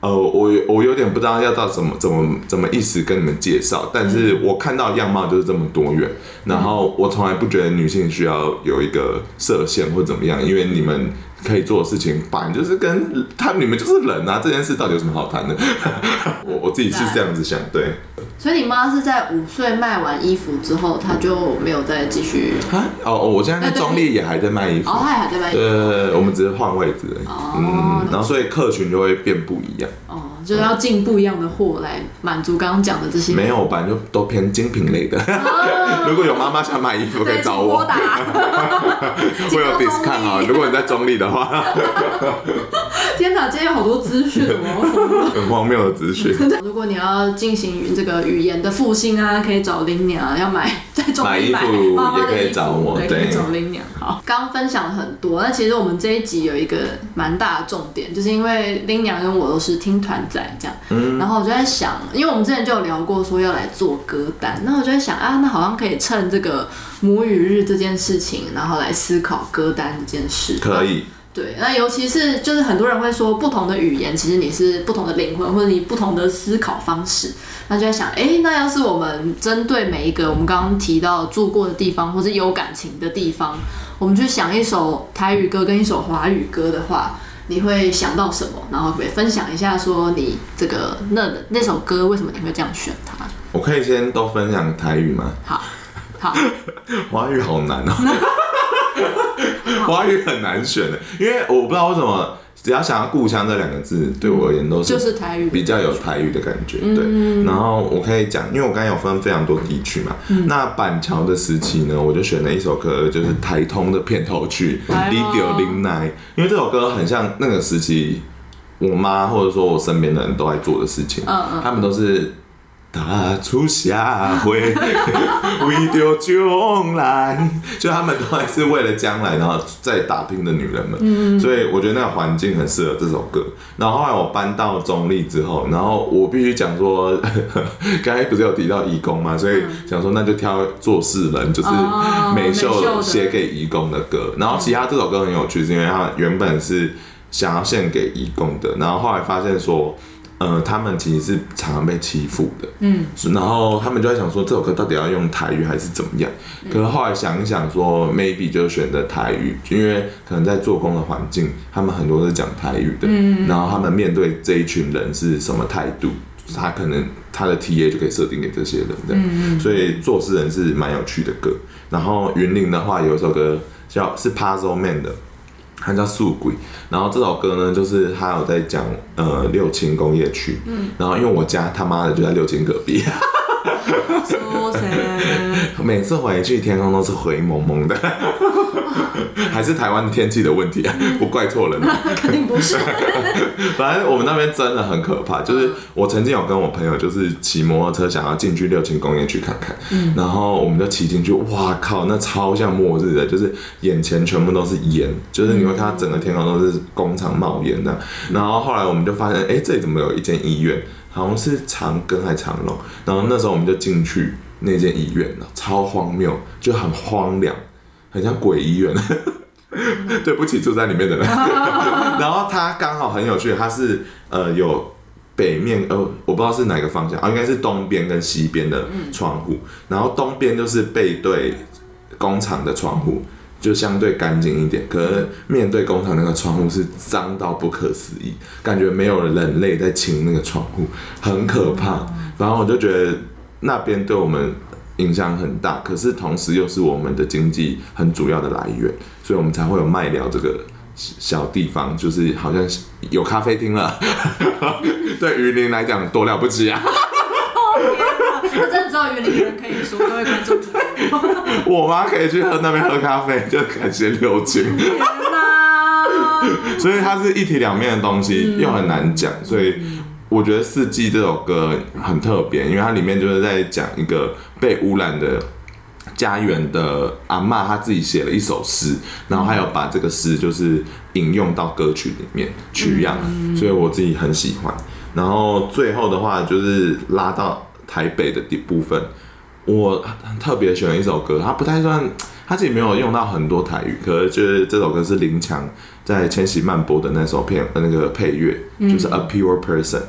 呃，我我有点不知道要到怎么怎么怎么意思跟你们介绍，但是我看到样貌就是这么多元，然后我从来不觉得女性需要有一个设限或怎么样，因为你们可以做的事情，反正就是跟他你们就是人啊，这件事到底有什么好谈的？我我自己是这样子想，对。所以你妈是在五岁卖完衣服之后，她就没有再继续？哦，我现在在中立也还在卖衣服，哦，她也还在卖衣服。对，我们只是换位置而已。嗯，然后所以客群就会变不一样。哦，就是要进不一样的货来满足刚刚讲的这些。没有吧，就都偏精品类的。如果有妈妈想买衣服，可以找我。我 有 discount 啊，如果你在中立的话。天哪，今天有好多资讯哦，很荒谬的资讯。如果你要进行这个语言的复兴啊，可以找林娘。要买在中坜买衣服也可以找我，对，可以找林娘。好，刚刚分享了很多，那其实我们这一集有一个蛮大的重点，就是因为林娘跟我都是听团仔这样，嗯，然后我就在想，因为我们之前就有聊过说要来做歌单，那我就在想啊，那好像可以趁这个母语日这件事情，然后来思考歌单这件事，可以。对，那尤其是就是很多人会说，不同的语言其实你是不同的灵魂，或者你不同的思考方式。那就在想，哎，那要是我们针对每一个我们刚刚提到住过的地方，或是有感情的地方，我们去想一首台语歌跟一首华语歌的话，你会想到什么？然后可以分享一下，说你这个那那首歌为什么你会这样选它？我可以先都分享台语吗？好，好，华语好难哦。华语很难选的，因为我不知道为什么，只要想要故乡这两个字，对我而言都是就是台语，比较有台语的感觉。对，然后我可以讲，因为我刚才有分非常多地区嘛。那板桥的时期呢，我就选了一首歌，就是台通的片头曲《你着忍耐》，因为这首歌很像那个时期我妈或者说我身边的人都在做的事情，他们都是。踏出社会，为着将来，就他们都还是为了将来，然后在打拼的女人们。嗯，所以我觉得那个环境很适合这首歌。然后后来我搬到中立之后，然后我必须讲说，刚才不是有提到义工嘛，所以想说那就挑做事人，就是美秀写给义工的歌。然后其他这首歌很有趣，是因为他原本是想要献给义工的，然后后来发现说。呃，他们其实是常常被欺负的，嗯，然后他们就在想说，这首歌到底要用台语还是怎么样？嗯、可是后来想一想说，maybe 就选择台语，因为可能在做工的环境，他们很多是讲台语的，嗯，然后他们面对这一群人是什么态度，他可能他的 TA 就可以设定给这些人的，嗯，所以做事人是蛮有趣的歌。然后云林的话，有一首歌叫是 Puzzle Man 的。它叫素鬼，然后这首歌呢，就是他有在讲呃六轻工业区，嗯，然后因为我家他妈的就在六轻隔壁，每次回去天空都是灰蒙蒙的，还是台湾的天气的问题啊？不怪错人，肯定不是。反正我们那边真的很可怕，就是我曾经有跟我朋友就是骑摩托车想要进去六轻工业区看看，嗯，然后我们就骑进去，哇靠，那超像末日的，就是眼前全部都是烟，就是你会看到整个天空都是工厂冒烟的。然后后来我们就发现，哎，这里怎么有一间医院？好像是长庚还是长荣？然后那时候我们就进去。那间医院了，超荒谬，就很荒凉，很像鬼医院。对不起，住在里面的人。然后它刚好很有趣，它是呃有北面呃，我不知道是哪个方向啊，应该是东边跟西边的窗户。然后东边就是背对工厂的窗户，就相对干净一点。可是面对工厂那个窗户是脏到不可思议，感觉没有人类在清那个窗户，很可怕。然后我就觉得。那边对我们影响很大，可是同时又是我们的经济很主要的来源，所以我们才会有麦寮这个小地方，就是好像有咖啡厅了。对云林来讲多了不起啊！我真的只有云林人可以说，各位观众。我妈可以去喝那边喝咖啡，就感谢六军。天哪！所以它是一体两面的东西，又很难讲，所以。我觉得《四季》这首歌很特别，因为它里面就是在讲一个被污染的家园的阿嬷，她自己写了一首诗，然后还有把这个诗就是引用到歌曲里面取样，所以我自己很喜欢。然后最后的话就是拉到台北的第部分，我特别选了一首歌，它不太算，它自己没有用到很多台语，可是就是这首歌是林强。在千禧曼播的那首片那个配乐，嗯、就是 A Pure Person，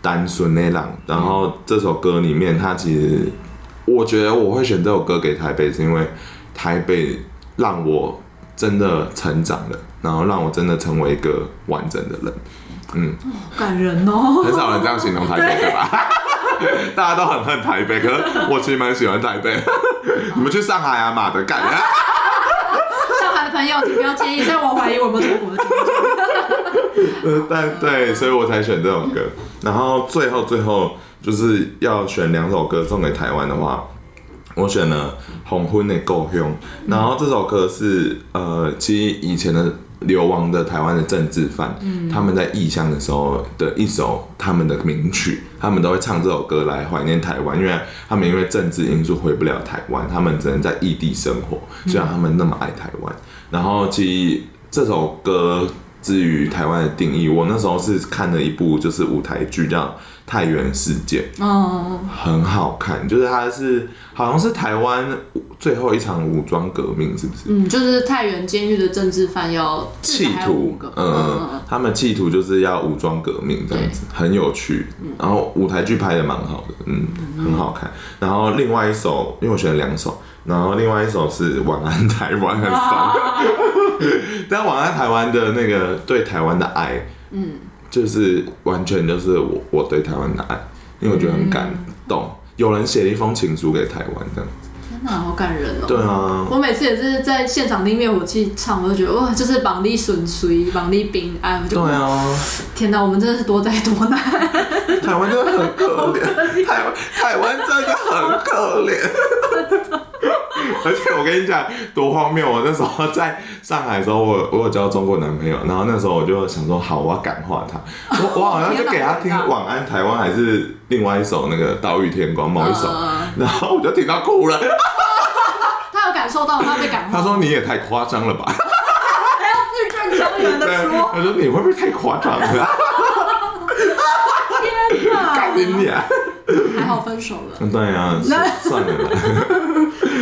单纯那浪。然后这首歌里面，它其实我觉得我会选这首歌给台北，是因为台北让我真的成长了，然后让我真的成为一个完整的人。嗯，感人哦。很少人这样形容台北，对吧？大家都很恨台北，可是我其实蛮喜欢台北。你们去上海啊，马的干！的朋友，请不要介意，虽然我怀疑我有没有中国的 但对，所以我才选这首歌。然后最后最后就是要选两首歌送给台湾的话，我选了《黄昏的故乡》。然后这首歌是呃，其实以前的。流亡的台湾的政治犯，嗯、他们在异乡的时候的一首他们的名曲，他们都会唱这首歌来怀念台湾，因为他们因为政治因素回不了台湾，他们只能在异地生活。虽然他们那么爱台湾，然后其实这首歌至于台湾的定义，我那时候是看了一部就是舞台剧叫。太原事件哦，很好看，就是它是好像是台湾最后一场武装革命，是不是？嗯，就是太原监狱的政治犯要企图，嗯，他们企图就是要武装革命这样子，很有趣。然后舞台剧拍的蛮好的，嗯，很好看。然后另外一首，因为我选了两首，然后另外一首是《晚安台湾》，很伤。但《晚安台湾》的那个对台湾的爱，嗯。就是完全就是我我对台湾的爱，因为我觉得很感动，嗯、有人写了一封情书给台湾这样子。天哪，好感人哦！对啊，我每次也是在现场听灭火器唱，我都觉得哇，就是绑你顺遂，绑你平安。对啊，天哪，我们真的是多灾多难。台湾真的很可怜，台湾台湾真的很可怜。而且我跟你讲多荒谬！我那时候在上海的时候，我我有交中国男朋友，然后那时候我就想说，好，我要感化他。我我好像就给他听《晚安台湾》还是另外一首那个《岛屿天光》某一首，然后我就听到哭了。他有感受到他被感化。他说你也太夸张了吧？还要字正腔圆的说。他说你会不会太夸张了？天哪！还好分手了。对啊，算了啦。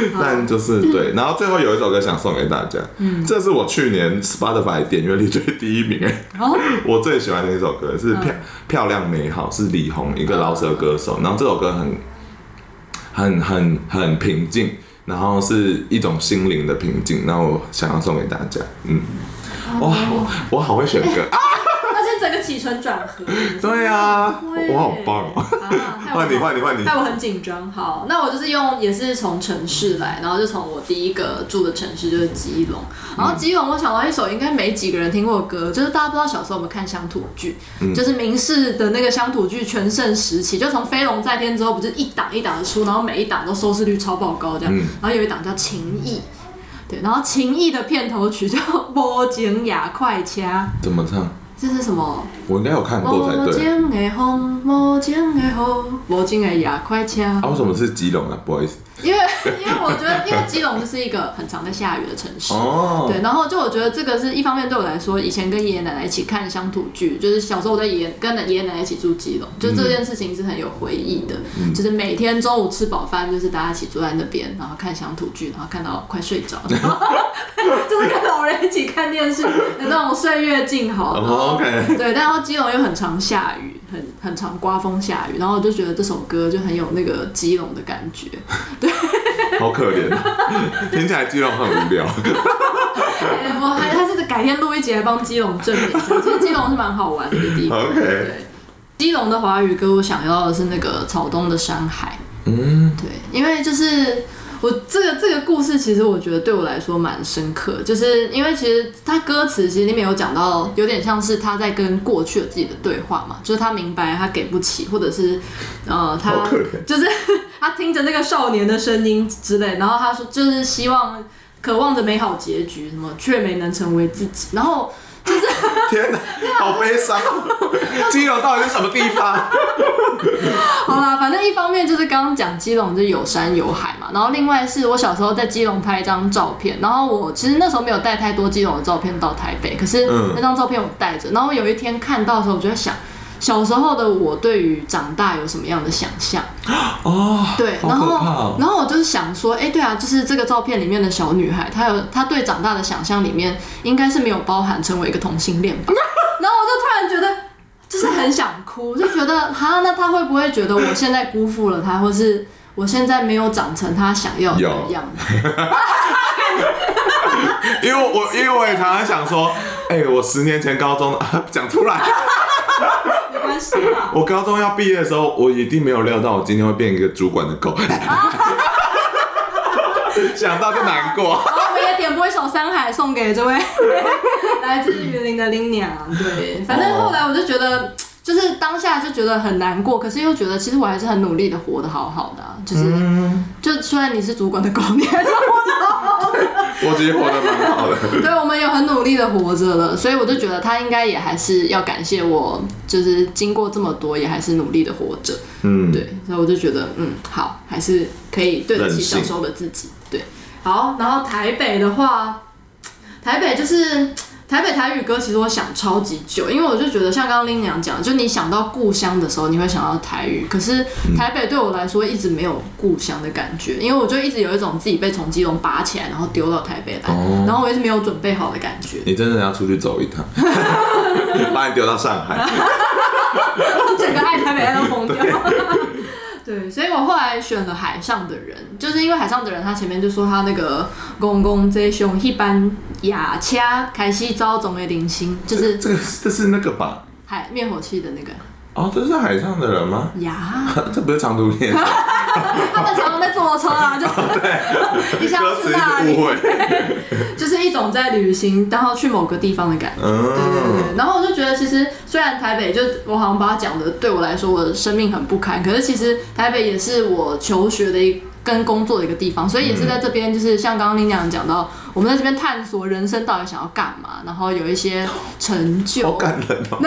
但就是 对，然后最后有一首歌想送给大家，嗯，这是我去年 Spotify 点阅率最第一名。哎，我最喜欢的一首歌是漂漂亮美好，是李红一个饶舌歌手，然后这首歌很很很很平静，然后是一种心灵的平静，然后我想要送给大家，嗯，哇，我好会选歌。起承转合，对啊，我好棒 啊！换你换你换你，害我很紧张。好，那我就是用也是从城市来，然后就从我第一个住的城市就是基隆。然后基隆，我想到一首应该没几个人听过的歌，就是大家不知道小时候我们看乡土剧，就是明视的那个乡土剧全盛时期，就从《飞龙在天》之后，不是一档一档的出，然后每一档都收视率超爆高这样。然后有一档叫《情义》，对，然后《情义》的片头曲叫《波景雅快掐》，怎么唱？这是什么？我应该有看过才对。无情的风，无情的雨，无情的夜快车。啊，为什么是基隆啊？不好意思。因为因为我觉得，因为基隆就是一个很常在下雨的城市，哦、对，然后就我觉得这个是一方面对我来说，以前跟爷爷奶奶一起看乡土剧，就是小时候我在爷爷跟爷爷奶奶一起住基隆，就这件事情是很有回忆的，嗯、就是每天中午吃饱饭，就是大家一起坐在那边，然后看乡土剧，然后看到快睡着，就是跟老人一起看电视，有那种岁月静好。哦、OK，对，然后基隆又很常下雨。很很常刮风下雨，然后我就觉得这首歌就很有那个基隆的感觉，对，好可怜，听起来基隆很无聊。我还他是改天录一集来帮基隆证明一下，其实基隆是蛮好玩的地方。OK，对，基隆的华语歌我想要的是那个草东的山海，嗯，对，因为就是。我这个这个故事其实我觉得对我来说蛮深刻，就是因为其实他歌词其实里面有讲到，有点像是他在跟过去的自己的对话嘛，就是他明白他给不起，或者是呃他就是 他听着那个少年的声音之类，然后他说就是希望渴望着美好结局，什么却没能成为自己，然后。就是天哪，好悲伤！基隆到底是什么地方？好啦，反正一方面就是刚刚讲基隆就有山有海嘛，然后另外是我小时候在基隆拍一张照片，然后我其实那时候没有带太多基隆的照片到台北，可是那张照片我带着，然后有一天看到的时候，我就在想。小时候的我对于长大有什么样的想象？哦，对，然后，哦、然后我就是想说，哎，对啊，就是这个照片里面的小女孩，她有她对长大的想象里面，应该是没有包含成为一个同性恋吧？然后我就突然觉得，就是很想哭，就觉得，哈，那她会不会觉得我现在辜负了她，或是我现在没有长成她想要的样子？因为我因为我也常常想说，哎，我十年前高中 讲出来。我高中要毕业的时候，我一定没有料到我今天会变一个主管的狗。想到就难过。然后我们也点播一首《山海》送给这位 来自云林的林娘。对，反正后来我就觉得。就是当下就觉得很难过，可是又觉得其实我还是很努力的活得好好的、啊，就是、嗯、就虽然你是主管的狗，你还是活得好好的。我其实活得蛮好的。对，我们有很努力的活着了，所以我就觉得他应该也还是要感谢我，就是经过这么多也还是努力的活着。嗯，对，所以我就觉得嗯好，还是可以对得起小时候的自己。对，好，然后台北的话，台北就是。台北台语歌其实我想超级久，因为我就觉得像刚刚林娘讲，就你想到故乡的时候，你会想到台语。可是台北对我来说一直没有故乡的感觉，因为我就一直有一种自己被从基隆拔起来，然后丢到台北来，哦、然后我一直没有准备好的感觉。你真的要出去走一趟，把你丢到上海，整个爱台北爱都疯掉。对，所以我后来选了海上的人，就是因为海上的人，他前面就说他那个公公贼凶一般牙掐开西招总的零星，就是这个这是那个吧？海灭火器的那个。哦，这是海上的人吗？呀，这不是长途列车。他们常常在坐车啊，就是一下子哪里，就是一种在旅行，然后去某个地方的感觉。嗯、对对对。然后我就觉得，其实虽然台北就我好像把它讲的，对我来说我的生命很不堪，可是其实台北也是我求学的一跟工作的一个地方，所以也是在这边，就是像刚刚拎娘讲到，我们在这边探索人生到底想要干嘛，然后有一些成就。好感人哦。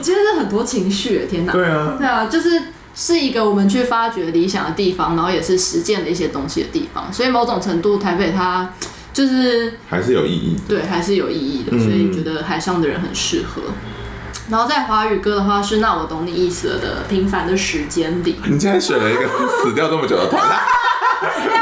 其实是很多情绪，天哪！对啊，对啊，就是是一个我们去发掘理想的地方，然后也是实践的一些东西的地方。所以某种程度，台北它 就是还是有意义，对，还是有意义的。所以觉得海上的人很适合。嗯、然后在华语歌的话是《那我懂你意思了》的《平凡的时间里》。你竟然选了一个死掉这么久的团，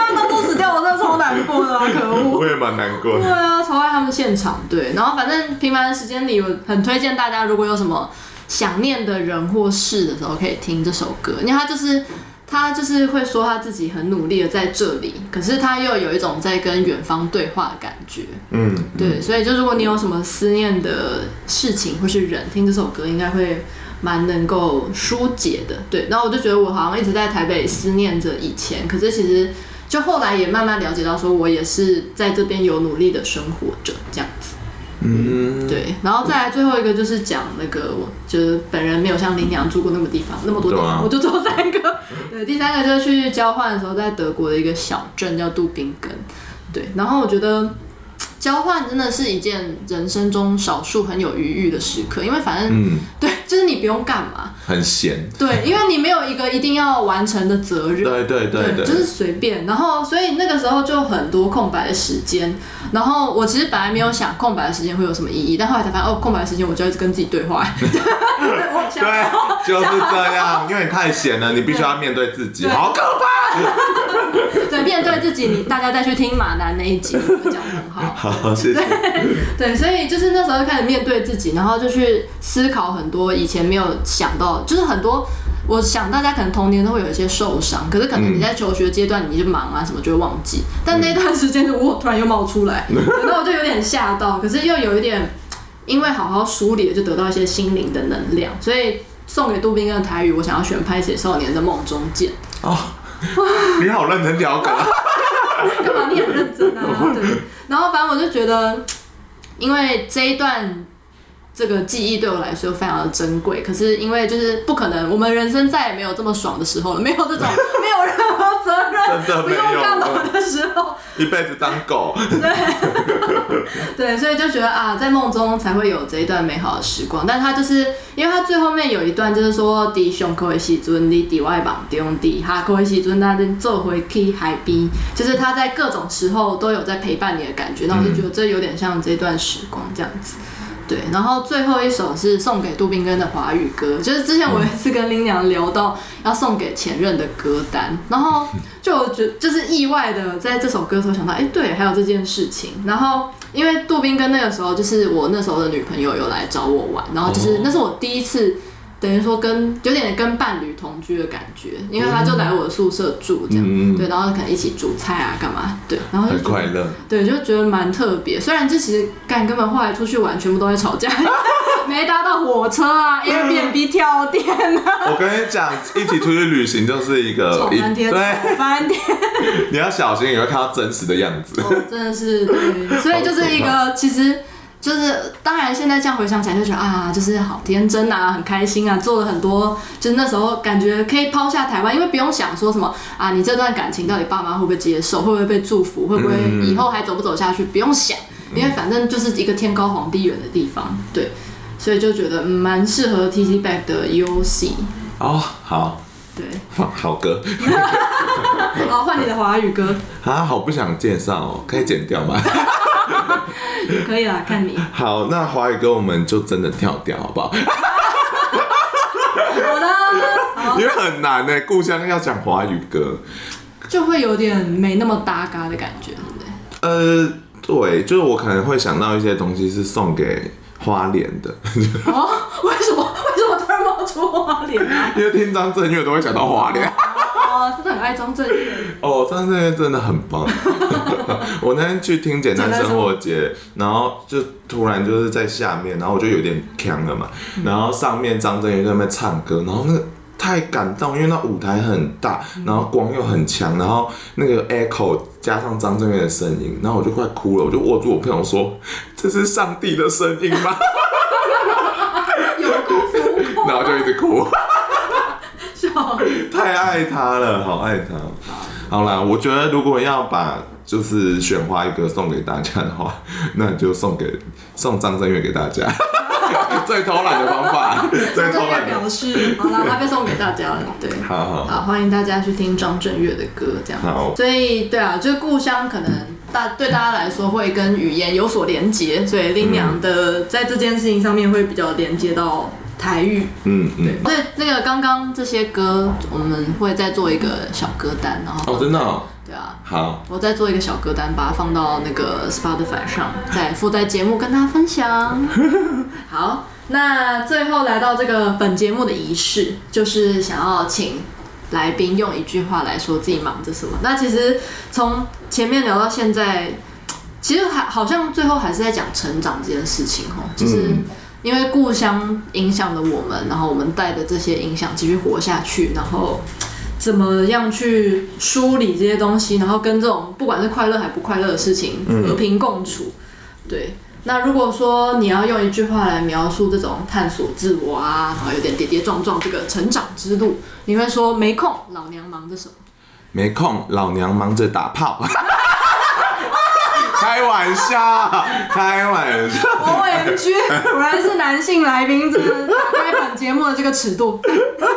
他们都死掉，我真的超难过的啊！可恶，我也蛮难过的。对啊，超爱他们现场。对，然后反正《平凡的时间里》，我很推荐大家，如果有什么。想念的人或事的时候，可以听这首歌。因为他就是他就是会说他自己很努力的在这里，可是他又有一种在跟远方对话的感觉。嗯，对，所以就如果你有什么思念的事情或是人，听这首歌应该会蛮能够疏解的。对，然后我就觉得我好像一直在台北思念着以前，可是其实就后来也慢慢了解到，说我也是在这边有努力的生活着这样子。嗯，对，然后再来最后一个就是讲那个，我就是本人没有像林娘住过那么地方那么多地方，啊、我就做三个。对，第三个就是去交换的时候，在德国的一个小镇叫杜宾根。对，然后我觉得交换真的是一件人生中少数很有余裕的时刻，因为反正、嗯、对。就是你不用干嘛，很闲。对，因为你没有一个一定要完成的责任。对对对对，对，就是随便。然后，所以那个时候就很多空白的时间。然后我其实本来没有想空白的时间会有什么意义，但后来才发现哦，空白的时间我就一直跟自己对话。对，就是这样。因为你太闲了，你必须要面对自己，好可怕。对，面对自己，你大家再去听马南那一集，我讲的很好。好，谢谢。对，所以就是那时候就开始面对自己，然后就去思考很多。以前没有想到，就是很多，我想大家可能童年都会有一些受伤，可是可能你在求学阶段你就忙啊什么就会忘记，但那段时间就我突然又冒出来，那我就有点吓到，可是又有一点，因为好好梳理了，就得到一些心灵的能量，所以送给杜宾根的台语，我想要选《拍写少年的梦中见》哦，你好认真调侃，干嘛你很认真啊？对，然后反正我就觉得，因为这一段。这个记忆对我来说非常的珍贵，可是因为就是不可能，我们人生再也没有这么爽的时候了，没有这种没有任何责任，真的没有不用干嘛的时候，一辈子当狗。对，对，所以就觉得啊，在梦中才会有这一段美好的时光。但他就是因为他最后面有一段就是说，弟兄可以时阵，你底外绑弟兄弟，哈可以时阵，那坐回去海边，就是他在各种时候都有在陪伴你的感觉。那我就觉得这有点像这段时光这样子。对，然后最后一首是送给杜宾根的华语歌，就是之前我有一次跟林娘聊到要送给前任的歌单，然后 就我觉就是意外的在这首歌的时候想到，哎，对，还有这件事情。然后因为杜宾根那个时候就是我那时候的女朋友有来找我玩，然后就是那是我第一次。等于说跟有点跟伴侣同居的感觉，因为他就来我的宿舍住这样，嗯、对，然后可能一起煮菜啊干嘛，对，然后就很快乐，对，就觉得蛮特别。虽然这其实干根本后来出去玩全部都在吵架，没搭到火车啊，Airbnb 跳电啊，我跟你讲，一起出去旅行就是一个吵翻天，对，翻天。你要小心，你会看到真实的样子。哦，真的是对，所以就是一个，其实就是当然现在这样回想起来就觉得啊，就是好天真啊，很开心啊，做了很多，就是那时候感觉可以抛下台湾，因为不用想说什么啊，你这段感情到底爸妈会不会接受，会不会被祝福，会不会以后还走不走下去，不用想，因为反正就是一个天高皇帝远的地方，对。所以就觉得蛮适合 T C Back 的 UC 哦，好，对，好歌，好 换你的华语歌。啊，好不想介绍哦，可以剪掉吗？也可以啦，看你。好，那华语歌我们就真的跳掉，好不好？好的，因为很难呢，故乡要讲华语歌，就会有点没那么搭嘎的感觉，对不对？呃，对，就是我可能会想到一些东西是送给。花莲的哦，为什么？为什么突然冒出花莲啊？因为听张震岳都会想到花莲。哦，真的很爱张震岳。哦，张震岳真的很棒。我那天去听简单生活节，然后就突然就是在下面，然后我就有点呛了嘛，然后上面张震岳在那边唱歌，然后那个。太感动，因为那舞台很大，然后光又很强，然后那个 echo 加上张震岳的声音，然后我就快哭了，我就握住我朋友说：“这是上帝的声音吗？”有哭哭哭，然后就一直哭，笑，太爱他了，好爱他。好啦，我觉得如果要把就是选花一个送给大家的话，那就送给送张震岳给大家。最偷懒的方法，最偷懒表示，好了，他被送给大家了，对，好好，好，欢迎大家去听张震岳的歌，这样，好，所以对啊，就是故乡可能大对大家来说会跟语言有所连接，所以林娘的在这件事情上面会比较连接到台语，嗯嗯，对，所以那个刚刚这些歌，我们会再做一个小歌单，然后哦，真的哦。对啊，好，我再做一个小歌单，把它放到那个 Spotify 上，再附在节目跟大家分享。好，那最后来到这个本节目的仪式，就是想要请来宾用一句话来说自己忙着什么。那其实从前面聊到现在，其实还好像最后还是在讲成长这件事情哦，就是因为故乡影响了我们，然后我们带着这些影响继续活下去，然后。怎么样去梳理这些东西，然后跟这种不管是快乐还不快乐的事情和平共处。嗯、对，那如果说你要用一句话来描述这种探索自我啊，然后有点跌跌撞撞这个成长之路，你会说没空，老娘忙着什么？没空，老娘忙着打炮。开玩笑，开玩笑。OMG，果然是男性来宾，这个打开本节目的这个尺度。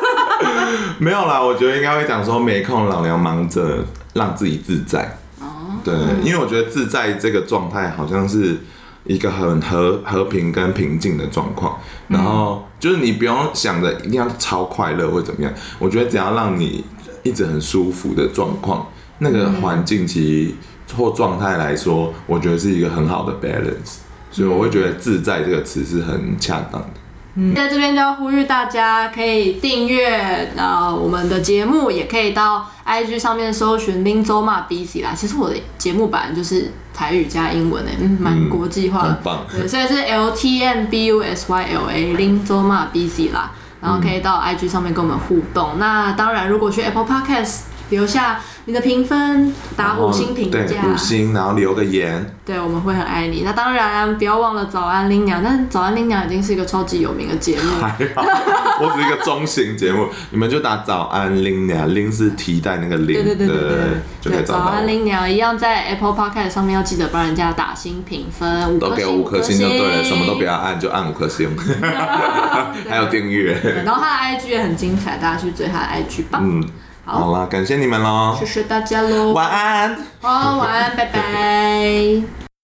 没有啦，我觉得应该会讲说没空，老娘忙着让自己自在。哦，对，因为我觉得自在这个状态好像是一个很和和平跟平静的状况。然后就是你不用想着一定要超快乐或怎么样，我觉得只要让你一直很舒服的状况，那个环境其实。或状态来说，我觉得是一个很好的 balance，所以我会觉得“自在”这个词是很恰当的。嗯，在这边就要呼吁大家可以订阅呃我们的节目，也可以到 IG 上面搜寻 Linzoma BC 啦。其实我的节目版就是台语加英文诶，嗯，蛮国际化的，很棒。对，所以是 L T M B U S Y L A Linzoma BC 啦，然后可以到 IG 上面跟我们互动。嗯、那当然，如果去 Apple Podcast 留下。你的评分打五星评价，对，五星，然后留个言，对，我们会很爱你。那当然不要忘了早安林娘，但早安林娘已经是一个超级有名的节目，还好，我只是一个中型节目，你们就打早安林娘，拎是提代那个拎，对对对对对，就可以找到。早安林娘一样在 Apple Podcast 上面要记得帮人家打星评分，都给五颗星就对了，什么都不要按，就按五颗星，还有订阅。然后他的 IG 也很精彩，大家去追他的 IG 吧。嗯。好了，感谢你们喽！谢谢大家喽！晚安。好，晚安，拜拜。